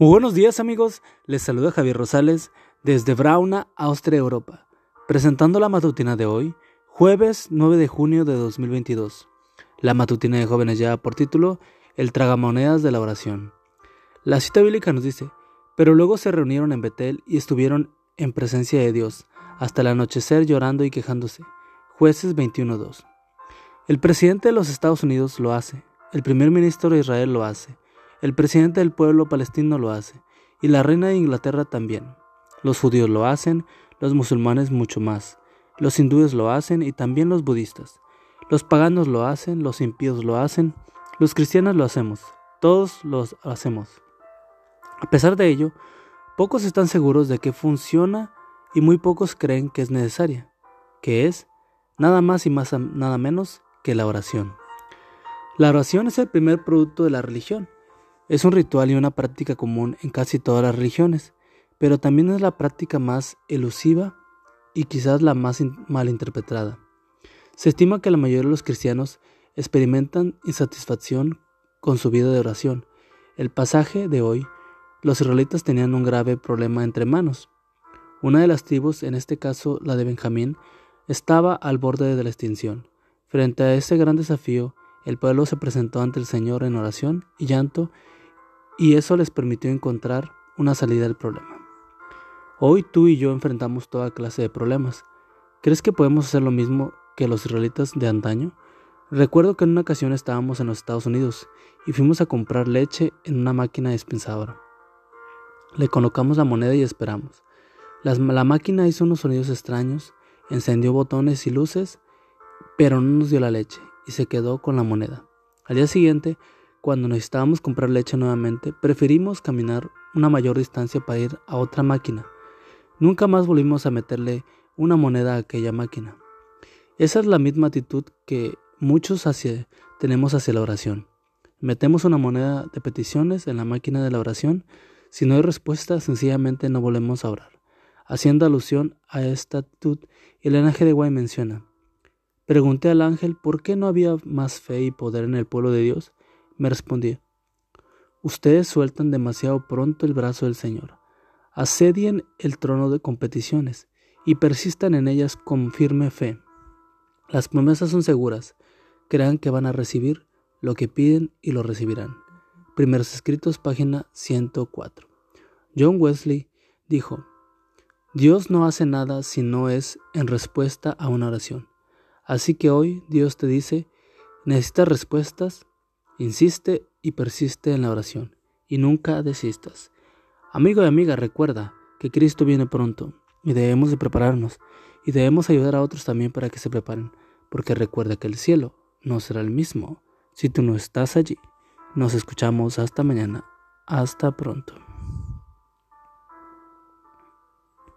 Muy buenos días amigos, les saluda Javier Rosales desde Brauna, Austria, Europa, presentando la matutina de hoy, jueves 9 de junio de 2022. La matutina de jóvenes lleva por título El tragamonedas de la oración. La cita bíblica nos dice, pero luego se reunieron en Betel y estuvieron en presencia de Dios, hasta el anochecer llorando y quejándose. Jueces 21.2. El presidente de los Estados Unidos lo hace, el primer ministro de Israel lo hace, el presidente del pueblo palestino lo hace, y la reina de Inglaterra también. Los judíos lo hacen, los musulmanes mucho más. Los hindúes lo hacen y también los budistas. Los paganos lo hacen, los impíos lo hacen, los cristianos lo hacemos, todos los hacemos. A pesar de ello, pocos están seguros de que funciona y muy pocos creen que es necesaria, que es nada más y más nada menos que la oración. La oración es el primer producto de la religión es un ritual y una práctica común en casi todas las religiones, pero también es la práctica más elusiva y quizás la más malinterpretada. Se estima que la mayoría de los cristianos experimentan insatisfacción con su vida de oración. El pasaje de hoy, los israelitas tenían un grave problema entre manos. Una de las tribus, en este caso la de Benjamín, estaba al borde de la extinción. Frente a ese gran desafío, el pueblo se presentó ante el Señor en oración y llanto y eso les permitió encontrar una salida del problema. Hoy tú y yo enfrentamos toda clase de problemas. ¿Crees que podemos hacer lo mismo que los israelitas de antaño? Recuerdo que en una ocasión estábamos en los Estados Unidos y fuimos a comprar leche en una máquina dispensadora. Le colocamos la moneda y esperamos. la máquina hizo unos sonidos extraños, encendió botones y luces, pero no nos dio la leche y se quedó con la moneda. Al día siguiente cuando necesitábamos comprar leche nuevamente, preferimos caminar una mayor distancia para ir a otra máquina. Nunca más volvimos a meterle una moneda a aquella máquina. Esa es la misma actitud que muchos tenemos hacia la oración. Metemos una moneda de peticiones en la máquina de la oración. Si no hay respuesta, sencillamente no volvemos a orar. Haciendo alusión a esta actitud, el ángel de Guay menciona, Pregunté al ángel por qué no había más fe y poder en el pueblo de Dios me respondía, ustedes sueltan demasiado pronto el brazo del Señor, asedien el trono de competiciones y persistan en ellas con firme fe. Las promesas son seguras, crean que van a recibir lo que piden y lo recibirán. Primeros escritos, página 104. John Wesley dijo, Dios no hace nada si no es en respuesta a una oración. Así que hoy Dios te dice, necesitas respuestas, Insiste y persiste en la oración y nunca desistas. Amigo y amiga, recuerda que Cristo viene pronto y debemos de prepararnos y debemos ayudar a otros también para que se preparen, porque recuerda que el cielo no será el mismo si tú no estás allí. Nos escuchamos hasta mañana. Hasta pronto.